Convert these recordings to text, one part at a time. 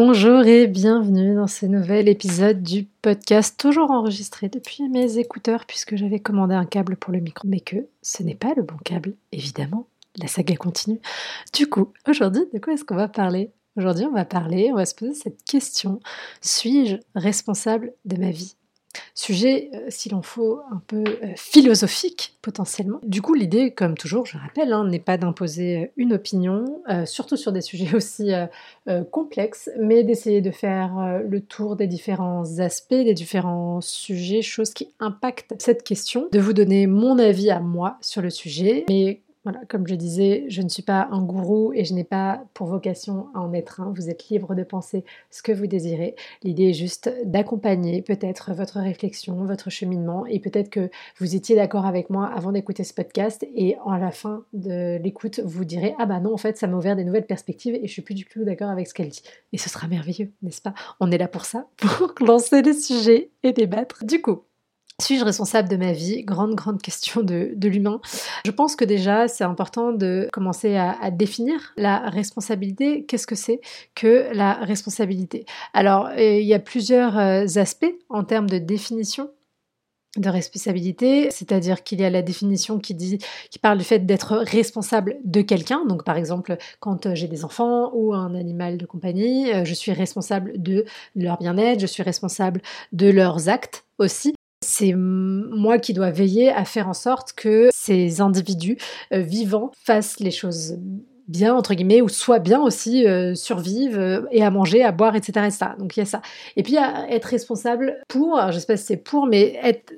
Bonjour et bienvenue dans ce nouvel épisode du podcast, toujours enregistré depuis mes écouteurs puisque j'avais commandé un câble pour le micro, mais que ce n'est pas le bon câble, évidemment. La saga continue. Du coup, aujourd'hui, de quoi est-ce qu'on va parler? Aujourd'hui, on va parler, on va se poser cette question suis-je responsable de ma vie? Sujet, euh, s'il en faut, un peu euh, philosophique potentiellement. Du coup, l'idée, comme toujours, je rappelle, hein, n'est pas d'imposer euh, une opinion, surtout sur des sujets aussi complexes, mais d'essayer de faire le tour des différents aspects, des différents sujets, choses qui impactent cette question, de vous donner mon avis à moi sur le sujet, mais voilà, comme je disais, je ne suis pas un gourou et je n'ai pas pour vocation à en être un. Vous êtes libre de penser ce que vous désirez. L'idée est juste d'accompagner peut-être votre réflexion, votre cheminement et peut-être que vous étiez d'accord avec moi avant d'écouter ce podcast et à la fin de l'écoute, vous direz Ah bah non, en fait, ça m'a ouvert des nouvelles perspectives et je suis plus du tout d'accord avec ce qu'elle dit. Et ce sera merveilleux, n'est-ce pas? On est là pour ça, pour lancer les sujets et débattre. Du coup, suis-je responsable de ma vie? Grande, grande question de, l'humain. Je pense que déjà, c'est important de commencer à, définir la responsabilité. Qu'est-ce que c'est que la responsabilité? Alors, euh, il y a plusieurs euh, aspects en termes de définition de responsabilité, c'est-à-dire qu'il y a la définition qui dit, qui parle du fait d'être responsable de quelqu'un. Donc, par exemple, quand euh, j'ai des enfants ou un animal de compagnie, je suis responsable de leur bien-être, je suis responsable de leurs actes aussi c'est moi qui dois veiller à faire en sorte que ces individus euh, vivants fassent les choses bien entre guillemets ou soient bien aussi euh, survivent euh, et à manger à boire etc, donc il y a ça. Et puis à être responsable pour je sais pas si c'est pour mais être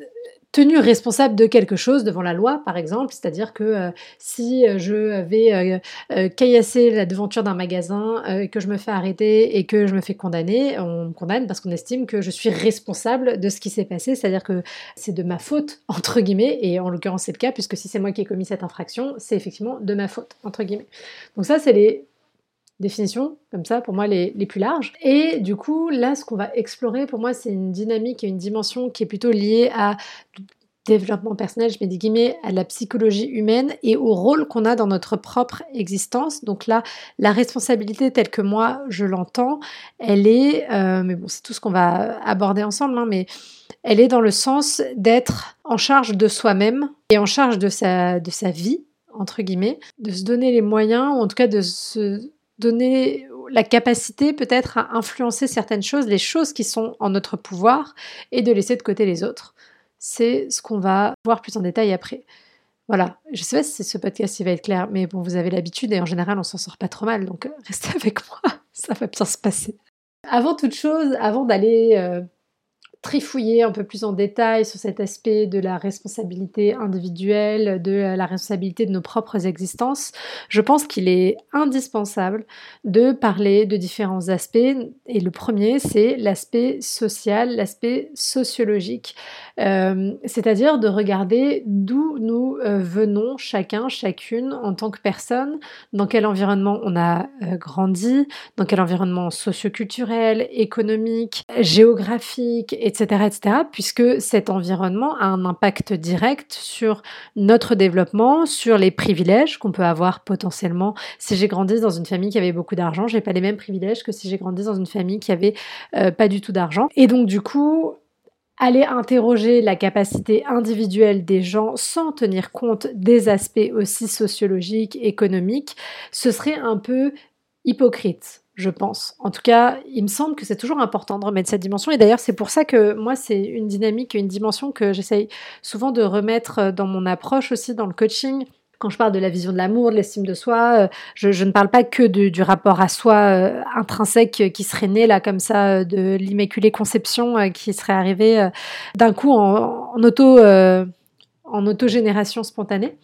tenu responsable de quelque chose devant la loi, par exemple, c'est-à-dire que euh, si euh, je vais euh, caillasser la devanture d'un magasin, que je me fais arrêter et que je me fais condamner, on me condamne parce qu'on estime que je suis responsable de ce qui s'est passé, c'est-à-dire que c'est de ma faute, entre guillemets, et en l'occurrence c'est le cas, puisque si c'est moi qui ai commis cette infraction, c'est effectivement de ma faute, entre guillemets. Donc ça, c'est les définitions, comme ça, pour moi, les, les, plus larges. Et du coup, là, ce qu'on va explorer, pour moi, c'est une dynamique et une dimension qui est plutôt liée à développement personnel, je mets des guillemets, à la psychologie humaine et au rôle qu'on a dans notre propre existence. Donc là, la responsabilité telle que moi, je l'entends, elle est, euh, mais bon, c'est tout ce qu'on va aborder ensemble, hein, mais elle est dans le sens d'être en charge de soi-même et en charge de sa, de sa vie, entre guillemets, de se donner les moyens, ou en tout cas de se donner la capacité peut-être à influencer certaines choses, les choses qui sont en notre pouvoir, et de laisser de côté les autres. C'est ce qu'on va voir plus en détail après. Voilà, je sais pas si ce podcast il va être clair, mais bon, vous avez l'habitude et en général on s'en sort pas trop mal, donc euh, restez avec moi, ça va bien se passer. Avant toute chose, avant d'aller euh, trifouiller un peu plus en détail sur cet aspect de la responsabilité individuelle, de la responsabilité de nos propres existences, je pense qu'il est indispensable de parler de différents aspects. Et le premier, c'est l'aspect social, l'aspect sociologique, euh, c'est-à-dire de regarder d'où nous euh, venons chacun, chacune en tant que personne, dans quel environnement on a euh, grandi, dans quel environnement socioculturel, économique, géographique, etc., etc., puisque cet environnement a un impact direct sur notre développement, sur les privilèges qu'on peut avoir potentiellement. Si j'ai grandi dans une famille qui avait beaucoup d'argent, j'ai pas les mêmes privilèges que si j'ai grandi dans une famille qui avait pas du tout d'argent. Et donc du coup, aller interroger la capacité individuelle des gens sans tenir compte des aspects aussi sociologiques, économiques, ce serait un peu hypocrite je pense. En tout cas, il me semble que c'est toujours important de remettre cette dimension. Et d'ailleurs, c'est pour ça que moi, c'est une dynamique, une dimension que j'essaye souvent de remettre dans mon approche aussi dans le coaching quand je parle de la vision de l'amour, de l'estime de soi, euh, je, ne parle pas que du rapport à soi euh, intrinsèque qui serait né là comme ça, euh, de l'immaculée conception qui serait arrivé d'un coup en, en auto autogénération spontanée,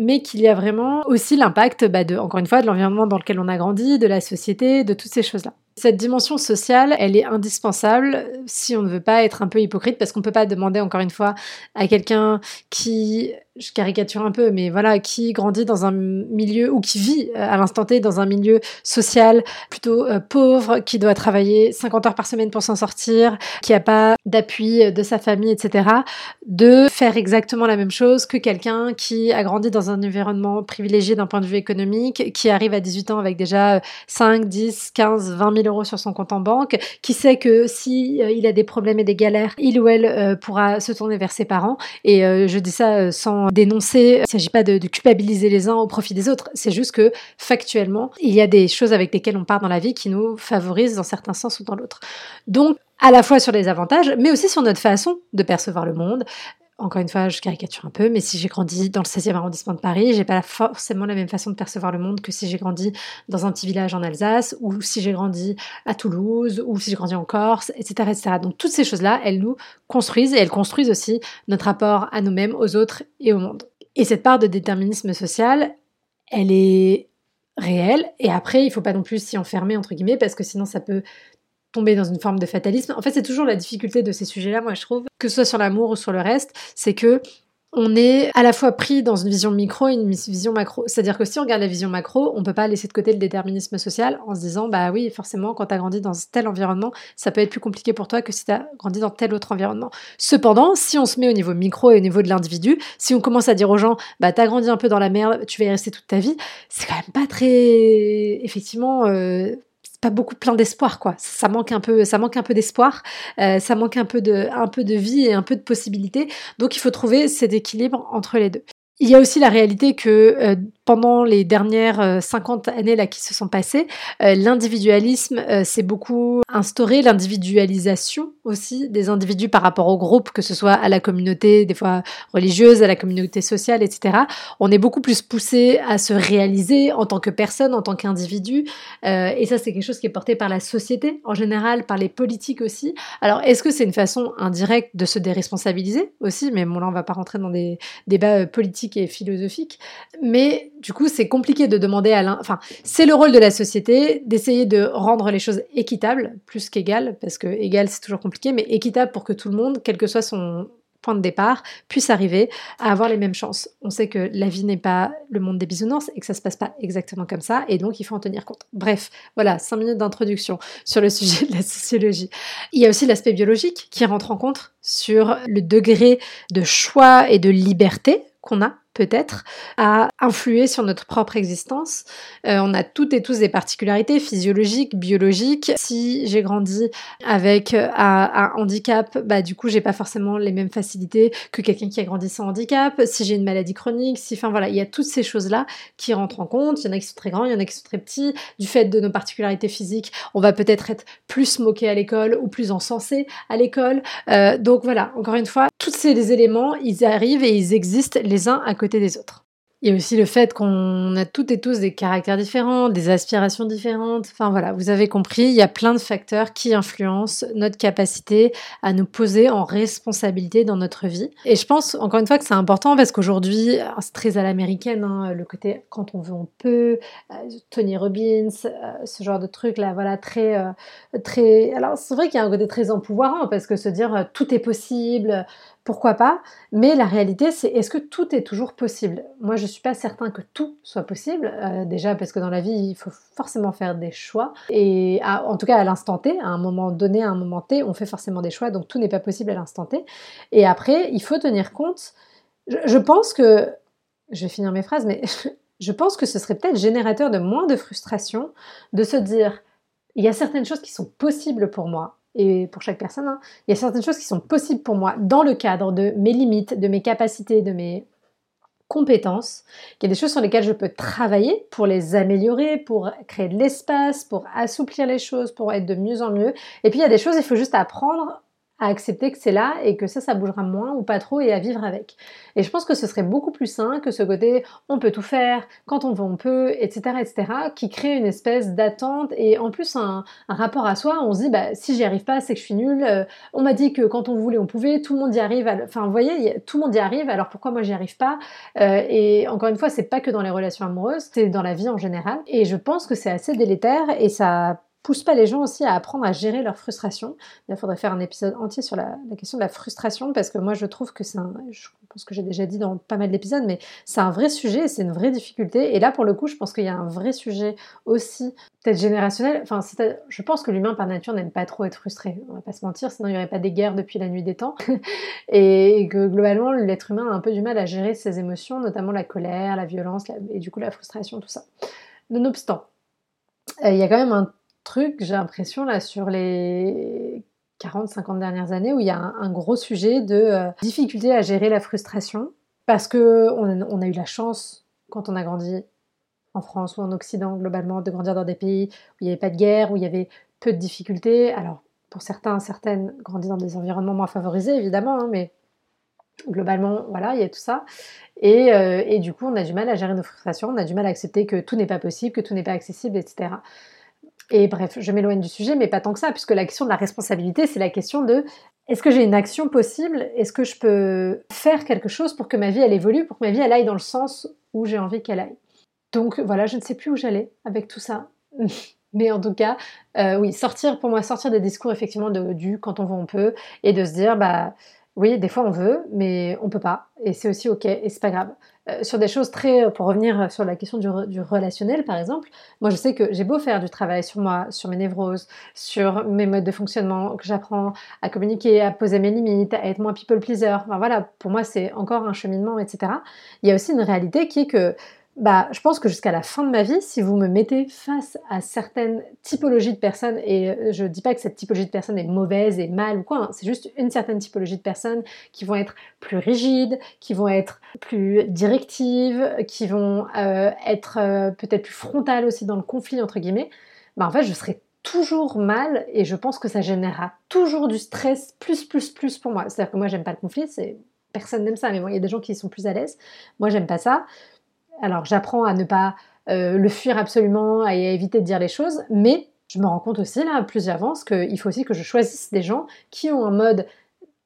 mais qu'il y a vraiment aussi l'impact, bah, encore une fois, de l'environnement dans lequel on a grandi, de la société, de toutes ces choses-là. Cette dimension sociale, elle est indispensable si on ne veut pas être un peu hypocrite, parce qu'on ne peut pas demander, encore une fois, à quelqu'un qui je caricature un peu, mais voilà, qui grandit dans un milieu ou qui vit euh, à l'instant T dans un milieu social plutôt euh, pauvre, qui doit travailler 50 heures par semaine pour s'en sortir, qui n'a pas d'appui de sa famille, etc., de faire exactement la même chose que quelqu'un qui a grandi dans un environnement privilégié d'un point de vue économique, qui arrive à 18 ans avec déjà 5, 10, 15, 20 000 sur son compte en banque, qui sait que si euh, il a des problèmes et des galères, il ou elle pourra se tourner vers ses parents. Et je dis ça sans dénoncer. Il ne s'agit pas de, culpabiliser les uns au profit des autres. C'est juste que factuellement, il y a des choses avec lesquelles on part dans la vie qui nous favorisent dans certains sens ou dans l'autre. Donc, à la fois sur les avantages, mais aussi sur notre façon de percevoir le monde, encore une fois, je caricature un peu, mais si j'ai grandi dans le 16e arrondissement de Paris, j'ai pas forcément la même façon de percevoir le monde que si j'ai grandi dans un petit village en Alsace, ou si j'ai grandi à Toulouse, ou si j'ai grandi en Corse, etc., etc. Donc toutes ces choses-là, elles nous construisent et elles construisent aussi notre rapport à nous-mêmes, aux autres et au monde. Et cette part de déterminisme social, elle est réelle. Et après, il faut pas non plus s'y enfermer entre guillemets parce que sinon ça peut tomber dans une forme de fatalisme. En fait, c'est toujours la difficulté de ces sujets-là, moi je trouve, que ce soit sur l'amour ou sur le reste, c'est que on est à la fois pris dans une vision micro et une vision macro. C'est-à-dire que si on regarde la vision macro, on peut pas laisser de côté le déterminisme social en se disant bah oui, forcément quand tu as grandi dans tel environnement, ça peut être plus compliqué pour toi que si tu as grandi dans tel autre environnement. Cependant, si on se met au niveau micro et au niveau de l'individu, si on commence à dire aux gens bah tu as grandi un peu dans la merde, tu vas y rester toute ta vie, c'est quand même pas très effectivement euh, pas beaucoup plein d'espoir quoi. Ça manque un peu, ça manque un peu d'espoir, euh, ça manque un peu de, un peu de vie et un peu de possibilités. Donc il faut trouver cet équilibre entre les deux. Il y a aussi la réalité que euh, pendant les dernières 50 euh, années là qui se sont passées, euh, l'individualisme s'est beaucoup instauré, l'individualisation aussi des individus par rapport au groupe, que ce soit à la communauté, des fois religieuse, à la communauté sociale, etc. On est beaucoup plus poussé à se réaliser en tant que personne, en tant qu'individu, et ça c'est quelque chose qui est porté par la société en général, par les politiques aussi. Alors est-ce que c'est une façon indirecte de se déresponsabiliser aussi? Mais bon là on va pas rentrer dans des débats politiques et philosophiques, mais du coup, c'est compliqué de demander à l'un. Enfin, c'est le rôle de la société d'essayer de rendre les choses équitables, plus qu'égales, parce que égal, c'est toujours compliqué, mais équitable pour que tout le monde, quel que soit son point de départ, puisse arriver à avoir les mêmes chances. On sait que la vie n'est pas le monde des bisounours et que ça se passe pas exactement comme ça, et donc il faut en tenir compte. Bref, voilà, cinq minutes d'introduction sur le sujet de la sociologie. Il y a aussi l'aspect biologique qui rentre en compte sur le degré de choix et de liberté qu'on a peut-être, à influer sur notre propre existence. Euh, on a toutes et tous des particularités physiologiques, biologiques. Si j'ai grandi avec euh, un, handicap, bah du coup j'ai pas forcément les mêmes facilités que quelqu'un qui a grandi sans handicap. Si j'ai une maladie chronique, si, enfin voilà, il y a toutes ces choses-là qui rentrent en compte. Il y en a qui sont très grands, il y en a qui sont très petits. Du fait de nos particularités physiques, on va peut-être être plus moqué à l'école ou plus encensé à l'école. Euh, donc voilà, encore une fois, tous ces éléments, ils arrivent et ils existent les uns à côté des autres. Il y a aussi le fait qu'on a toutes et tous des caractères différents, des aspirations différentes. Enfin voilà, vous avez compris, il y a plein de facteurs qui influencent notre capacité à nous poser en responsabilité dans notre vie. Et je pense encore une fois que c'est important parce qu'aujourd'hui, c'est très à l'américaine, hein, le côté quand on veut on peut, euh, Tony Robbins, euh, ce genre de truc là, voilà, très, euh, très. Alors c'est vrai qu'il y a un côté très empouvoirant parce que se dire tout est possible pourquoi pas Mais la réalité, c'est est-ce que tout est toujours possible? Moi, je suis pas certain que tout soit possible. Euh, déjà parce que dans la vie, il faut forcément faire des choix. Et en tout cas, à l'instant T, à un moment donné, à un moment T, on fait forcément des choix. Donc tout n'est pas possible à l'instant T. Et après, il faut tenir compte. je pense que, je vais finir mes phrases, mais je pense que ce serait peut-être générateur de moins de frustration de se dire, il y a certaines choses qui sont possibles pour moi et pour chaque personne, hein, il y a certaines choses qui sont possibles pour moi dans le cadre de mes limites, de mes capacités, de mes compétences, qu'il y a des choses sur lesquelles je peux travailler pour les améliorer, pour créer de l'espace, pour assouplir les choses, pour être de mieux en mieux. Et puis il y a des choses, il faut juste apprendre à accepter que c'est là et que ça, ça bougera moins ou pas trop et à vivre avec. Et je pense que ce serait beaucoup plus sain que ce côté on peut tout faire, quand on veut on peut, etc., etc., qui crée une espèce d'attente et en plus un, rapport à soi. On se dit bah si j'y arrive pas, c'est que je suis nulle. Euh, on m'a dit que quand on voulait, on pouvait. Tout le monde y arrive. Enfin, vous voyez, tout le monde y arrive. Alors pourquoi moi j'y arrive pas? Euh, Et encore une fois, c'est pas que dans les relations amoureuses, c'est dans la vie en général. Et je pense que c'est assez délétère et ça pousse pas les gens aussi à apprendre à gérer leur frustration. Il faudrait faire un épisode entier sur la, question de la frustration parce que moi je trouve que c'est un, je pense que j'ai déjà dit dans pas mal d'épisodes, mais c'est un vrai sujet, c'est une vraie difficulté. Et là pour le coup, je pense qu'il y a un vrai sujet aussi, peut-être générationnel. Enfin, je pense que l'humain par nature n'aime pas trop être frustré. On va pas se mentir, sinon il n'y aurait pas des guerres depuis la nuit des temps. et que globalement, l'être humain a un peu du mal à gérer ses émotions, notamment la colère, la violence et du coup la frustration, tout ça. Nonobstant, euh, il y a quand même un truc, j'ai l'impression, là, sur les 40-50 dernières années, où il y a un, gros sujet de euh, difficulté à gérer la frustration, parce que on a, eu la chance, quand on a grandi en France ou en Occident, globalement, de grandir dans des pays où il n'y avait pas de guerre, où il y avait peu de difficultés. Alors, pour certains, certaines, grandir dans des environnements moins favorisés, évidemment, hein, mais globalement, voilà, il y a tout ça. Et, euh, et, du coup, on a du mal à gérer nos frustrations, on a du mal à accepter que tout n'est pas possible, que tout n'est pas accessible, etc. Et bref, je m'éloigne du sujet, mais pas tant que ça, puisque la question de la responsabilité, c'est la question de est-ce que j'ai une action possible? Est-ce que je peux faire quelque chose pour que ma vie, elle évolue, pour que ma vie, elle aille dans le sens où j'ai envie qu'elle aille? Donc voilà, je ne sais plus où j'allais avec tout ça. Mais en tout cas, euh, oui, sortir, pour moi, sortir des discours effectivement de, du quand on veut, on peut, et de se dire, bah oui, des fois on veut, mais on peut pas, et c'est aussi ok, et c'est pas grave. Euh, sur des choses très, pour revenir sur la question du, relationnel par exemple, moi je sais que j'ai beau faire du travail sur moi, sur mes névroses, sur mes modes de fonctionnement, que j'apprends à communiquer, à poser mes limites, à être moins people pleaser. Enfin voilà, pour moi c'est encore un cheminement, etc. Il y a aussi une réalité qui est que bah, je pense que jusqu'à la fin de ma vie, si vous me mettez face à certaines typologies de personnes, et euh, je ne dis pas que cette typologie de personnes est mauvaise et mal ou quoi, hein, c'est juste une certaine typologie de personnes qui vont être plus rigides, qui vont être plus directives, qui vont euh, être euh, peut-être plus frontales aussi dans le conflit, entre guillemets, bah, en fait, je serai toujours mal et je pense que ça générera toujours du stress plus, plus, plus pour moi. C'est-à-dire que moi, j'aime pas le conflit, c'est personne n'aime ça, mais bon, il y a des gens qui sont plus à l'aise. Moi, j'aime pas ça. Alors j'apprends à ne pas euh, le fuir absolument et à éviter de dire les choses, mais je me rends compte aussi, là, plus j'avance, qu'il faut aussi que je choisisse des gens qui ont un mode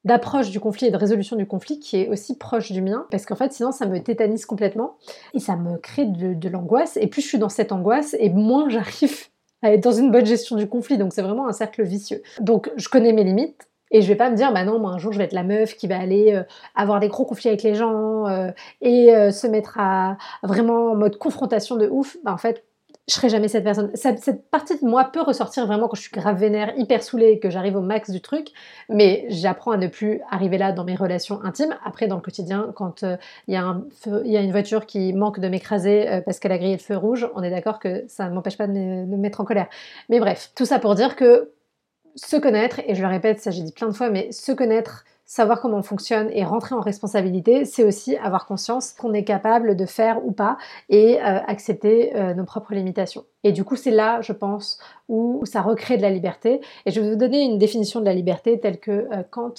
d'approche du conflit et de résolution du conflit qui est aussi proche du mien, parce qu'en fait sinon ça me tétanise complètement et ça me crée de, de l'angoisse, et plus je suis dans cette angoisse, et moins j'arrive à être dans une bonne gestion du conflit, donc c'est vraiment un cercle vicieux. Donc je connais mes limites, et je vais pas me dire, bah non, moi un jour je vais être la meuf qui va aller euh, avoir des gros conflits avec les gens euh, et euh, se mettre à, vraiment en mode confrontation de ouf. Bah en fait, je serai jamais cette personne. Cette, partie de moi peut ressortir vraiment quand je suis grave vénère, hyper saoulée, que j'arrive au max du truc, mais j'apprends à ne plus arriver là dans mes relations intimes. Après, dans le quotidien, quand il y, a une voiture qui manque de m'écraser parce qu'elle a grillé le feu rouge, on est d'accord que ça ne m'empêche pas de de me mettre en colère. Mais bref, tout ça pour dire que se connaître, et je le répète, ça j'ai dit plein de fois, mais se connaître, savoir comment on fonctionne et rentrer en responsabilité, c'est aussi avoir conscience qu'on est capable de faire ou pas et euh, accepter euh, nos propres limitations. Et du coup, c'est là, je pense, où ça recrée de la liberté. Et je vais vous donner une définition de la liberté telle que euh, Kant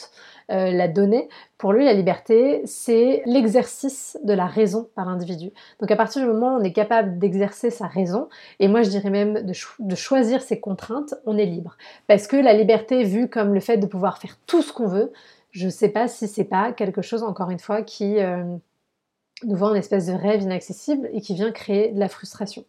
l'a donnée. Pour lui, la liberté, c'est l'exercice de la raison par l'individu. Donc à partir du moment où on est capable d'exercer sa raison, et moi je dirais même de, de choisir ses contraintes, on est libre. Parce que la liberté, vue comme le fait de pouvoir faire tout ce qu'on veut, je ne sais pas si c'est pas quelque chose, encore une fois, qui euh, nous vend une espèce de rêve inaccessible et qui vient créer de la frustration.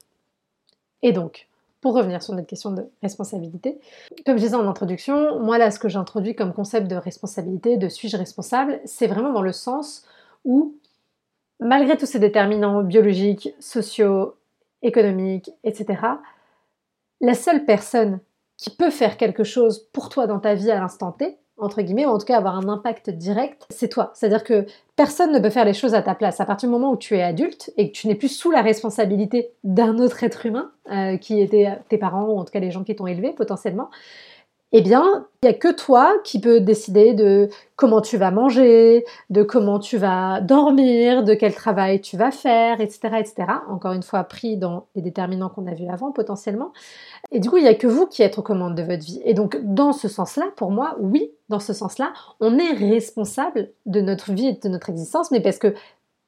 Et donc, pour revenir sur notre question de responsabilité, comme je disais en introduction, moi là, ce que j'introduis comme concept de responsabilité, de suis-je responsable, c'est vraiment dans le sens où, malgré tous ces déterminants biologiques, sociaux, économiques, etc., la seule personne qui peut faire quelque chose pour toi dans ta vie à l'instant T, entre guillemets, ou en tout cas avoir un impact direct, c'est toi. C'est-à-dire que personne ne peut faire les choses à ta place. À partir du moment où tu es adulte et que tu n'es plus sous la responsabilité d'un autre être humain, euh, qui était tes parents, ou en tout cas les gens qui t'ont élevé potentiellement, eh bien, il n'y a que toi qui peux décider de comment tu vas manger, de comment tu vas dormir, de quel travail tu vas faire, etc. etc. Encore une fois, pris dans les déterminants qu'on a vus avant potentiellement. Et du coup, il n'y a que vous qui êtes aux commandes de votre vie. Et donc, dans ce sens-là, pour moi, oui, dans ce sens-là, on est responsable de notre vie et de notre existence, mais parce que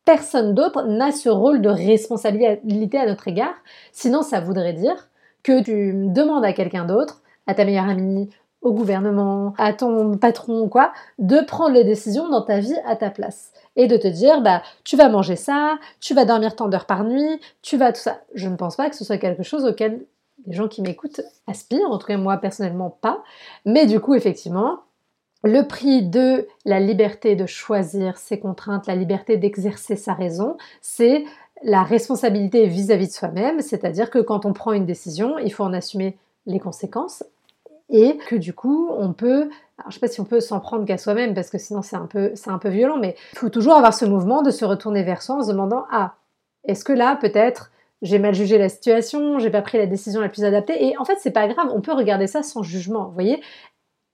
personne d'autre n'a ce rôle de responsabilité à notre égard. Sinon, ça voudrait dire que tu demandes à quelqu'un d'autre à ta meilleure amie, au gouvernement, à ton patron quoi, de prendre les décisions dans ta vie à ta place. Et de te dire, bah, tu vas manger ça, tu vas dormir tant d'heures par nuit, tu vas tout ça. Je ne pense pas que ce soit quelque chose auquel les gens qui m'écoutent aspirent, en tout cas moi personnellement pas. Mais du coup, effectivement, le prix de la liberté de choisir ses contraintes, la liberté d'exercer sa raison, c'est la responsabilité vis-à-vis -vis de soi-même, c'est-à-dire que quand on prend une décision, il faut en assumer les conséquences et que du coup on peut alors, je sais pas si on peut s'en prendre qu'à soi-même parce que sinon c'est un peu c'est un peu violent mais il faut toujours avoir ce mouvement de se retourner vers soi en se demandant ah est-ce que là peut-être j'ai mal jugé la situation, j'ai pas pris la décision la plus adaptée? Et en fait c'est pas grave, on peut regarder ça sans jugement. Vous voyez,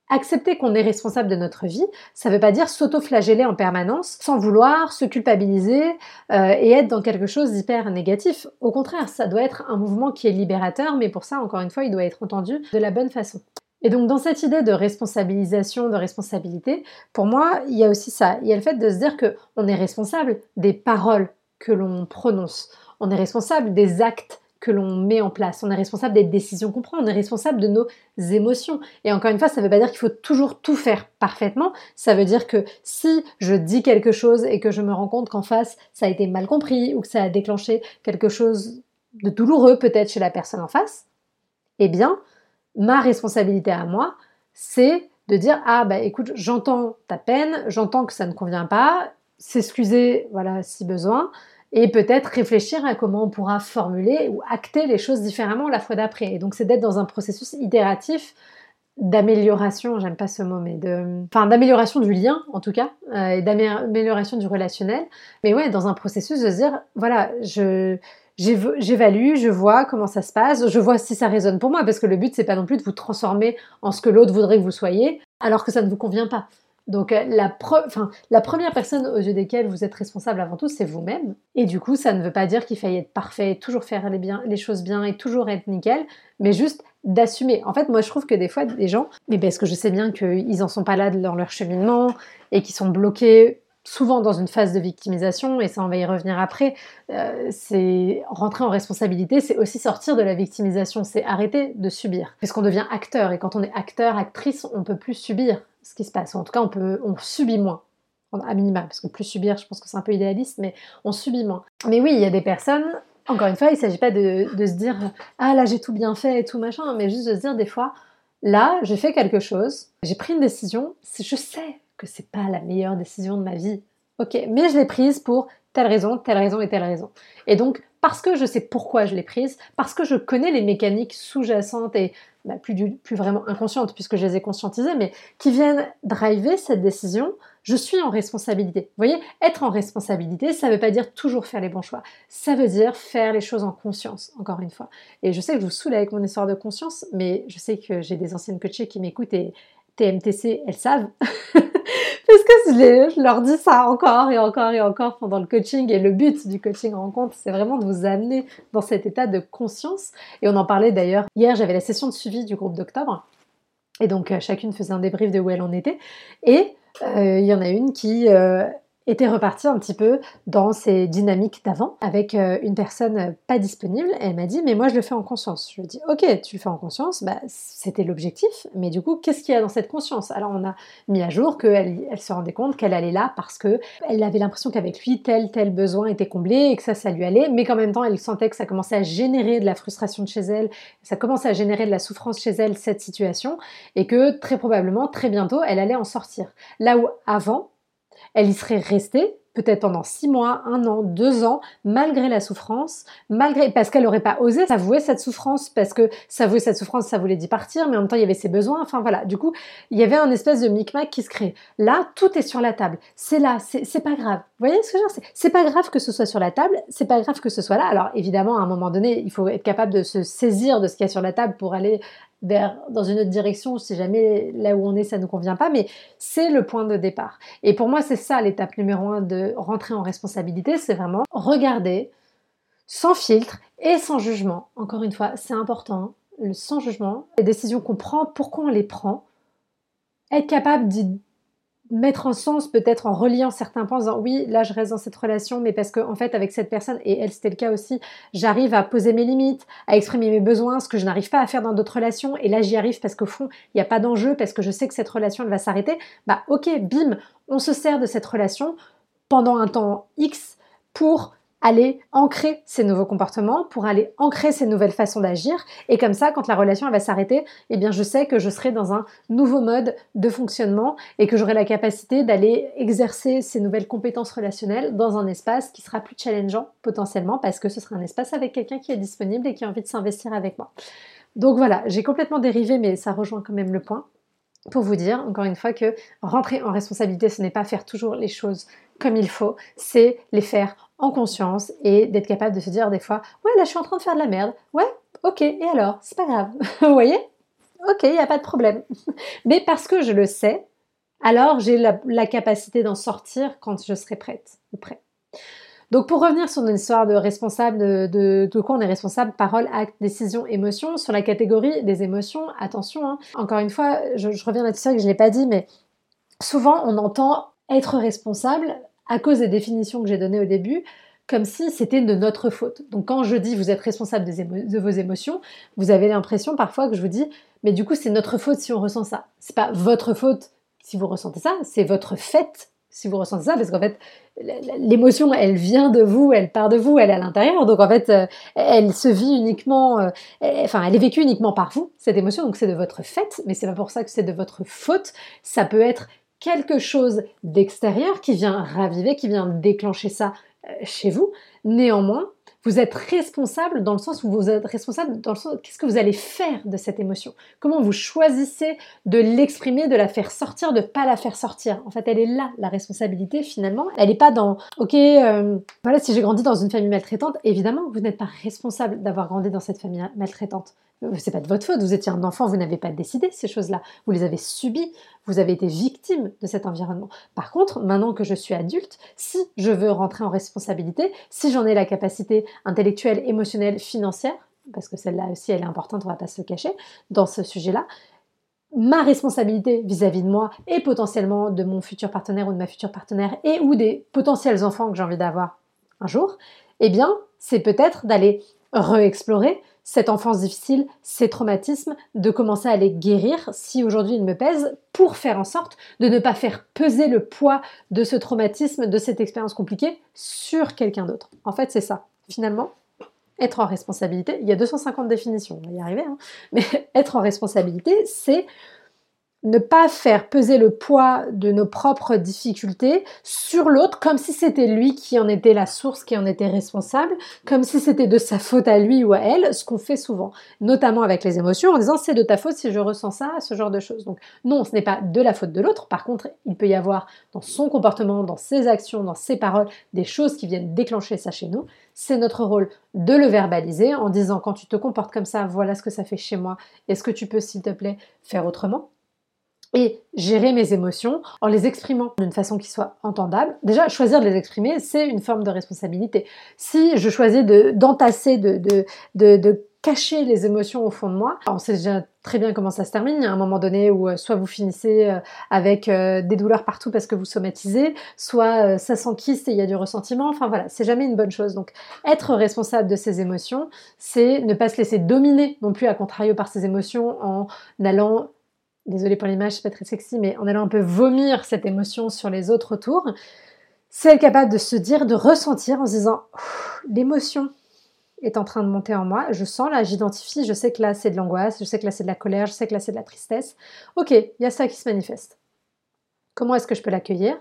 Accepter qu'on est responsable de notre vie, ça ne veut pas dire s'auto-flageller en permanence, sans vouloir se culpabiliser euh, et être dans quelque chose d'hyper négatif. Au contraire, ça doit être un mouvement qui est libérateur, mais pour ça, encore une fois, il doit être entendu de la bonne façon. Et donc dans cette idée de responsabilisation, de responsabilité, pour moi, il y a aussi ça. Il y a le fait de se dire qu'on est responsable des paroles que l'on prononce. On est responsable des actes que l'on met en place. On est responsable des décisions qu'on prend, on est responsable de nos émotions. Et encore une fois, ça ne veut pas dire qu'il faut toujours tout faire parfaitement. Ça veut dire que si je dis quelque chose et que je me rends compte qu'en face, ça a été mal compris ou que ça a déclenché quelque chose de douloureux peut-être chez la personne en face, eh bien, ma responsabilité à moi, c'est de dire ah bah écoute, j'entends ta peine, j'entends que ça ne convient pas, s'excuser voilà si besoin, et peut-être réfléchir à comment on pourra formuler ou acter les choses différemment la fois d'après. Et donc c'est d'être dans un processus itératif d'amélioration, j'aime pas ce mot, mais de, enfin d'amélioration du lien en tout cas, euh, et d'amélioration du relationnel. Mais ouais, dans un processus de se dire, voilà, je j'évalue, je vois comment ça se passe, je vois si ça résonne pour moi, parce que le but c'est pas non plus de vous transformer en ce que l'autre voudrait que vous soyez, alors que ça ne vous convient pas. Donc euh, la, première personne aux yeux desquelles vous êtes responsable avant tout, c'est vous-même. Et du coup, ça ne veut pas dire qu'il faille être parfait, toujours faire les, bien, les choses bien et toujours être nickel, mais juste d'assumer. En fait, moi, je trouve que des fois, des gens, mais parce que je sais bien qu'ils n'en sont pas là dans leur cheminement et qu'ils sont bloqués souvent dans une phase de victimisation, et ça on va y revenir après, euh, c'est rentrer en responsabilité, c'est aussi sortir de la victimisation, c'est arrêter de subir. Parce qu'on devient acteur, et quand on est acteur, actrice, on peut plus subir ce qui se passe. En tout cas, on, peut, on subit moins, à minima, parce que plus subir, je pense que c'est un peu idéaliste, mais on subit moins. Mais oui, il y a des personnes, encore une fois, il ne s'agit pas de, de, se dire ah là j'ai tout bien fait et tout machin, mais juste de se dire des fois là j'ai fait quelque chose, j'ai pris une décision, je sais que c'est pas la meilleure décision de ma vie, ok, mais je l'ai prise pour telle raison, telle raison et telle raison. Et donc parce que je sais pourquoi je l'ai prise, parce que je connais les mécaniques sous-jacentes et bah, plus, plus vraiment inconscientes puisque je les ai conscientisées, mais qui viennent driver cette décision, je suis en responsabilité. Vous voyez, être en responsabilité, ça ne veut pas dire toujours faire les bons choix. Ça veut dire faire les choses en conscience, encore une fois. Et je sais que je vous saoule avec mon histoire de conscience, mais je sais que j'ai des anciennes coachées qui m'écoutent et TMTC, elles savent. Parce que je, leur dis ça encore et encore et encore pendant le coaching. Et le but du coaching rencontre, c'est vraiment de vous amener dans cet état de conscience. Et on en parlait d'ailleurs. Hier, j'avais la session de suivi du groupe d'octobre. Et donc, euh, chacune faisait un débrief de où elle en était. Et euh, il y en a une qui euh, était reparti un petit peu dans ces dynamiques d'avant avec euh, une personne pas disponible. elle m'a dit, mais moi je le fais en conscience. Je lui ai dit, ok, tu le fais en conscience, bah, c'était l'objectif, mais du coup, qu'est-ce qu'il y a dans cette conscience? Alors on a mis à jour qu'elle elle se rendait compte qu'elle allait là parce que elle avait l'impression qu'avec lui, tel, tel besoin était comblé et que ça, ça lui allait, mais qu'en même temps, elle sentait que ça commençait à générer de la frustration de chez elle, ça commençait à générer de la souffrance chez elle, cette situation, et que très probablement, très bientôt, elle allait en sortir. Là où avant, elle y serait restée peut-être pendant six mois, un an, deux ans, malgré la souffrance, malgré parce qu'elle n'aurait pas osé s'avouer cette souffrance, parce que s'avouer cette souffrance, ça voulait dire partir, mais en même temps il y avait ses besoins. Enfin voilà, du coup il y avait un espèce de micmac qui se crée. Là, tout est sur la table. C'est là, c'est pas grave. Vous voyez ce que je veux dire? C'est pas grave que ce soit sur la table, c'est pas grave que ce soit là. Alors évidemment, à un moment donné, il faut être capable de se saisir de ce qu'il y a sur la table pour aller vers, dans une autre direction si jamais là où on est ça ne nous convient pas, mais c'est le point de départ. Et pour moi, c'est ça l'étape numéro un de rentrer en responsabilité, c'est vraiment regarder sans filtre et sans jugement. Encore une fois, c'est important, le sans jugement, les décisions qu'on prend, pourquoi on les prend, être capable mettre en sens peut-être en reliant certains points en disant oui là je reste dans cette relation mais parce que en fait avec cette personne et elle c'était le cas aussi j'arrive à poser mes limites à exprimer mes besoins ce que je n'arrive pas à faire dans d'autres relations et là j'y arrive parce qu'au fond il n'y a pas d'enjeu parce que je sais que cette relation elle va s'arrêter. Bah ok bim on se sert de cette relation pendant un temps X pour aller ancrer ces nouveaux comportements, pour aller ancrer ces nouvelles façons d'agir. Et comme ça, quand la relation va s'arrêter, eh bien, je sais que je serai dans un nouveau mode de fonctionnement et que j'aurai la capacité d'aller exercer ces nouvelles compétences relationnelles dans un espace qui sera plus challengeant potentiellement parce que ce sera un espace avec quelqu'un qui est disponible et qui a envie de s'investir avec moi. Donc voilà, j'ai complètement dérivé, mais ça rejoint quand même le point pour vous dire, encore une fois, que rentrer en responsabilité, ce n'est pas faire toujours les choses comme il faut, c'est les faire en conscience et d'être capable de se dire des fois, ouais, là je suis en train de faire de la merde, ouais, ok, et alors, c'est pas grave, vous voyez? Ok, il n'y a pas de problème. Mais parce que je le sais, alors j'ai la, capacité d'en sortir quand je serai prête ou prêt. Donc pour revenir sur notre histoire de responsable, de, de, quoi on est responsable, parole, acte, décision, émotion, sur la catégorie des émotions, attention, hein. encore une fois, je, reviens là-dessus, que je ne l'ai pas dit, mais souvent on entend être responsable à cause des définitions que j'ai données au début, comme si c'était de notre faute. Donc quand je dis vous êtes responsable de vos émotions, vous avez l'impression parfois que je vous dis mais du coup c'est notre faute si on ressent ça. C'est pas votre faute si vous ressentez ça, c'est votre fait si vous ressentez ça, parce qu'en fait, l'émotion, elle vient de vous, elle part de vous, elle est à l'intérieur, donc en fait, euh, elle se vit uniquement, euh, enfin, elle est vécue uniquement par vous, cette émotion, donc c'est de votre fait, mais c'est pas pour ça que c'est de votre faute, ça peut être quelque chose d'extérieur qui vient raviver, qui vient déclencher ça euh, chez vous. Néanmoins, vous êtes responsable dans le sens où vous êtes responsable dans le sens qu'est-ce que vous allez faire de cette émotion? Comment vous choisissez de l'exprimer, de la faire sortir, de pas la faire sortir? En fait, elle est là la responsabilité finalement. Elle n'est pas dans OK, euh, voilà, si j'ai grandi dans une famille maltraitante, évidemment, vous n'êtes pas responsable d'avoir grandi dans cette famille maltraitante. C'est pas de votre faute, vous étiez un enfant, vous n'avez pas décidé ces choses-là, vous les avez subies, vous avez été victime de cet environnement. Par contre, maintenant que je suis adulte, si je veux rentrer en responsabilité, si j'en ai la capacité intellectuelle, émotionnelle, financière, parce que celle-là aussi elle est importante, on va pas se cacher, dans ce sujet-là, ma responsabilité vis-à-vis de moi et potentiellement de mon futur partenaire ou de ma future partenaire et ou des potentiels enfants que j'ai envie d'avoir un jour, eh bien, c'est peut-être d'aller re-explorer cette enfance difficile, ces traumatismes, de commencer à les guérir si aujourd'hui ils me pèsent, pour faire en sorte de ne pas faire peser le poids de ce traumatisme, de cette expérience compliquée sur quelqu'un d'autre. En fait, c'est ça. Finalement, être en responsabilité, il y a 250 définitions, on va y arriver, hein. mais être en responsabilité, c'est ne pas faire peser le poids de nos propres difficultés sur l'autre comme si c'était lui qui en était la source, qui en était responsable, comme si c'était de sa faute à lui ou à elle, ce qu'on fait souvent, notamment avec les émotions, en disant c'est de ta faute si je ressens ça, ce genre de choses. Donc non, ce n'est pas de la faute de l'autre, par contre, il peut y avoir dans son comportement, dans ses actions, dans ses paroles, des choses qui viennent déclencher ça chez nous. C'est notre rôle de le verbaliser en disant quand tu te comportes comme ça, voilà ce que ça fait chez moi, est-ce que tu peux s'il te plaît faire autrement? Et gérer mes émotions en les exprimant d'une façon qui soit entendable. Déjà, choisir de les exprimer, c'est une forme de responsabilité. Si je choisis d'entasser, de, de, de, de, cacher les émotions au fond de moi, on sait déjà très bien comment ça se termine. Il y a un moment donné où euh, soit vous finissez euh, avec euh, des douleurs partout parce que vous somatisez, soit ça s'enquiste et il y a du ressentiment. Enfin voilà, c'est jamais une bonne chose. Donc être responsable de ses émotions, c'est ne pas se laisser dominer non plus à contrario par ses émotions en allant désolée pour l'image, c'est pas très sexy, mais en allant un peu vomir cette émotion sur les autres autour, c'est être capable de se dire, de ressentir en se disant l'émotion est en train de monter en moi, je sens là, j'identifie, je sais que là c'est de l'angoisse, je sais que là c'est de la colère, je sais que là c'est de la tristesse. Ok, il y a ça qui se manifeste. Comment est-ce que je peux l'accueillir?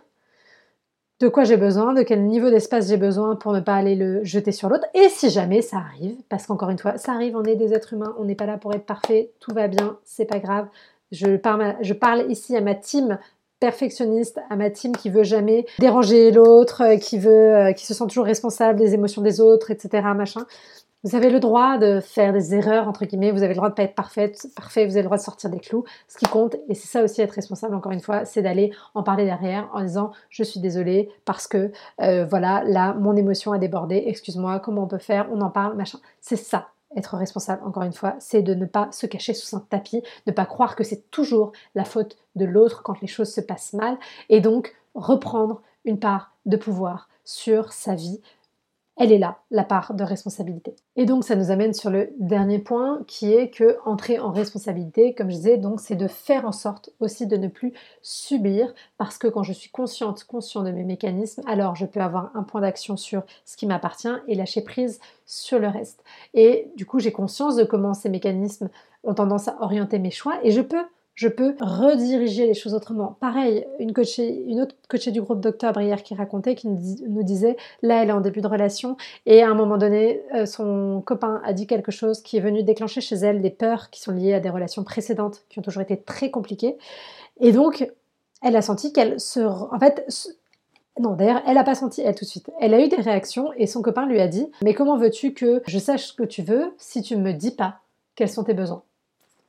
De quoi j'ai besoin, de quel niveau d'espace j'ai besoin pour ne pas aller le jeter sur l'autre? Et si jamais ça arrive, parce qu'encore une fois, ça arrive, on est des êtres humains, on n'est pas là pour être parfait, tout va bien, c'est pas grave, je parle, ici à ma team perfectionniste, à ma team qui veut jamais déranger l'autre, euh, qui veut, euh, qui se sent toujours responsable des émotions des autres, etc. Machin. Vous avez le droit de faire des erreurs, entre guillemets, vous avez le droit de pas être parfaite, parfait, vous avez le droit de sortir des clous. Ce qui compte, et c'est ça aussi être responsable, encore une fois, c'est d'aller en parler derrière en disant je suis désolée parce que euh, voilà, là, mon émotion a débordé, excuse-moi, comment on peut faire, on en parle, machin. C'est ça, être responsable, encore une fois, c'est de ne pas se cacher sous un tapis, ne pas croire que c'est toujours la faute de l'autre quand les choses se passent mal, et donc reprendre une part de pouvoir sur sa vie, elle est là, la part de responsabilité. Et donc ça nous amène sur le dernier point qui est que entrer en responsabilité, comme je disais, donc c'est de faire en sorte aussi de ne plus subir parce que quand je suis consciente, conscient de mes mécanismes, alors je peux avoir un point d'action sur ce qui m'appartient et lâcher prise sur le reste. Et du coup, j'ai conscience de comment ces mécanismes ont tendance à orienter mes choix et je peux je peux rediriger les choses autrement. Pareil, une, une autre coachée du groupe d'octobre hier qui racontait, qui nous disait, là elle est en début de relation et à un moment donné, euh, son copain a dit quelque chose qui est venu déclencher chez elle des peurs qui sont liées à des relations précédentes qui ont toujours été très compliquées. Et donc, elle a senti qu'elle se... En fait, non, d'ailleurs, elle n'a pas senti elle tout de suite. Elle a eu des réactions et son copain lui a dit Mais comment veux-tu que je sache ce que tu veux si tu ne me dis pas quels sont tes besoins?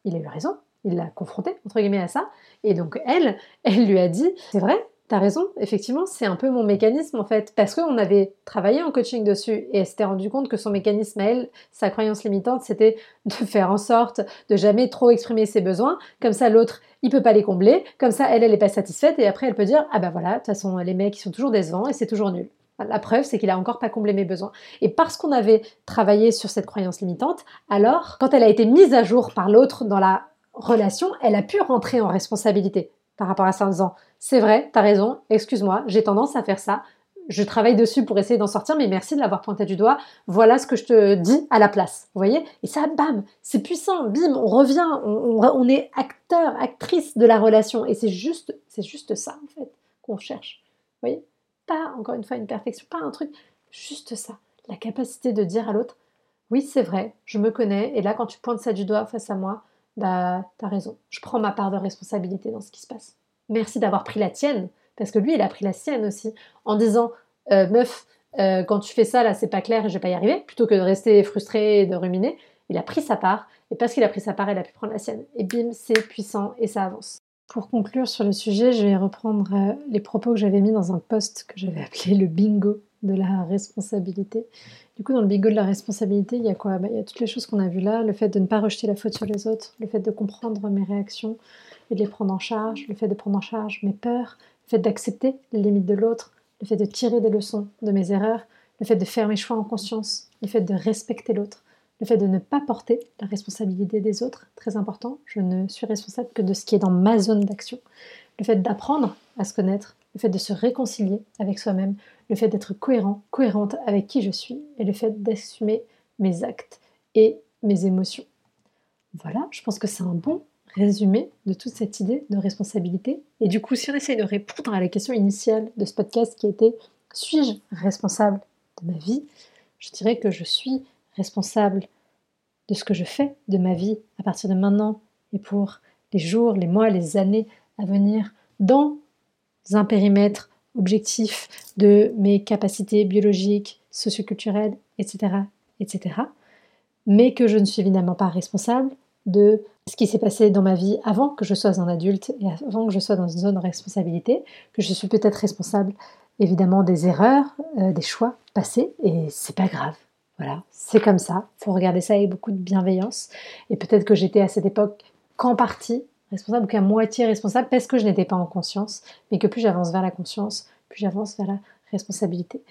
Il a eu raison il l'a confrontée, entre guillemets, à ça. Et donc, elle, elle lui a dit, c'est vrai, t'as raison, effectivement, c'est un peu mon mécanisme, en fait, parce qu'on avait travaillé en coaching dessus, et elle s'était rendu compte que son mécanisme à elle, sa croyance limitante, c'était de faire en sorte de jamais trop exprimer ses besoins, comme ça l'autre, il peut pas les combler, comme ça elle, elle est pas satisfaite, et après elle peut dire, ah bah voilà, de toute façon, les mecs, ils sont toujours décevants, et c'est toujours nul. La preuve, c'est qu'il a encore pas comblé mes besoins. Et parce qu'on avait travaillé sur cette croyance limitante, alors, quand elle a été mise à jour par l'autre dans la relation, elle a pu rentrer en responsabilité par rapport à ça en disant c'est vrai, t'as raison, excuse-moi, j'ai tendance à faire ça, je travaille dessus pour essayer d'en sortir, mais merci de l'avoir pointé du doigt, voilà ce que je te dis à la place, vous voyez? Et ça, bam, c'est puissant, bim, on revient, on, est acteur, actrice de la relation, et c'est juste, c'est juste ça en fait qu'on cherche, vous voyez? Pas encore une fois une perfection, pas un truc, juste ça, la capacité de dire à l'autre oui c'est vrai, je me connais, et là quand tu pointes ça du doigt face à moi, bah, t'as raison, je prends ma part de responsabilité dans ce qui se passe. Merci d'avoir pris la tienne, parce que lui, il a pris la sienne aussi, en disant, euh, meuf, euh, quand tu fais ça, là, c'est pas clair et je vais pas y arriver, plutôt que de rester frustré et de ruminer, il a pris sa part, et parce qu'il a pris sa part, il a pu prendre la sienne. Et bim, c'est puissant et ça avance. Pour conclure sur le sujet, je vais reprendre euh, les propos que j'avais mis dans un post que j'avais appelé le bingo de la responsabilité. Du coup, dans le bigot de la responsabilité, il y a quoi? Bah, Il y a toutes les choses qu'on a vues là, le fait de ne pas rejeter la faute sur les autres, le fait de comprendre mes réactions et de les prendre en charge, le fait de prendre en charge mes peurs, le fait d'accepter les limites de l'autre, le fait de tirer des leçons de mes erreurs, le fait de faire mes choix en conscience, le fait de respecter l'autre, le fait de ne pas porter la responsabilité des autres, très important, je ne suis responsable que de ce qui est dans ma zone d'action, le fait d'apprendre à se connaître, le fait de se réconcilier avec soi-même, le fait d'être cohérent, cohérente avec qui je suis et le fait d'assumer mes actes et mes émotions. Voilà, je pense que c'est un bon résumé de toute cette idée de responsabilité. Et du coup, si on essaye de répondre à la question initiale de ce podcast qui était suis-je responsable de ma vie? Je dirais que je suis responsable de ce que je fais de ma vie à partir de maintenant et pour les jours, les mois, les années à venir dans un périmètre objectif de mes capacités biologiques, socioculturelles, etc., etc. Mais que je ne suis évidemment pas responsable de ce qui s'est passé dans ma vie avant que je sois un adulte et avant que je sois dans une zone de responsabilité, que je suis peut-être responsable évidemment des erreurs, euh, des choix passés, et c'est pas grave. Voilà, c'est comme ça. Faut regarder ça avec beaucoup de bienveillance. Et peut-être que j'étais à cette époque qu'en partie responsable ou qu'à moitié responsable parce que je n'étais pas en conscience, mais que plus j'avance vers la conscience, plus j'avance vers la responsabilité.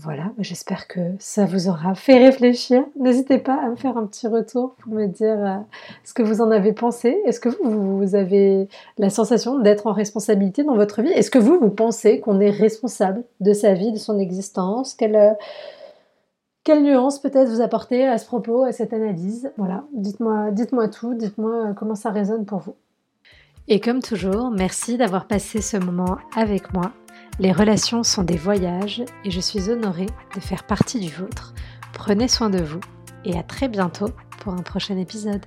Voilà, bah, j'espère que ça vous aura fait réfléchir. N'hésitez pas à me faire un petit retour pour me dire euh, ce que vous en avez pensé. Est-ce que vous, avez la sensation d'être en responsabilité dans votre vie? Est-ce que vous, vous pensez qu'on est responsable de sa vie, de son existence? Quelle, euh, nuance peut-être vous apportez à ce propos, à cette analyse? Voilà, dites-moi dites tout, dites-moi comment ça résonne pour vous. Et comme toujours, merci d'avoir passé ce moment avec moi. Les relations sont des voyages et je suis honorée de faire partie du vôtre. Prenez soin de vous et à très bientôt pour un prochain épisode.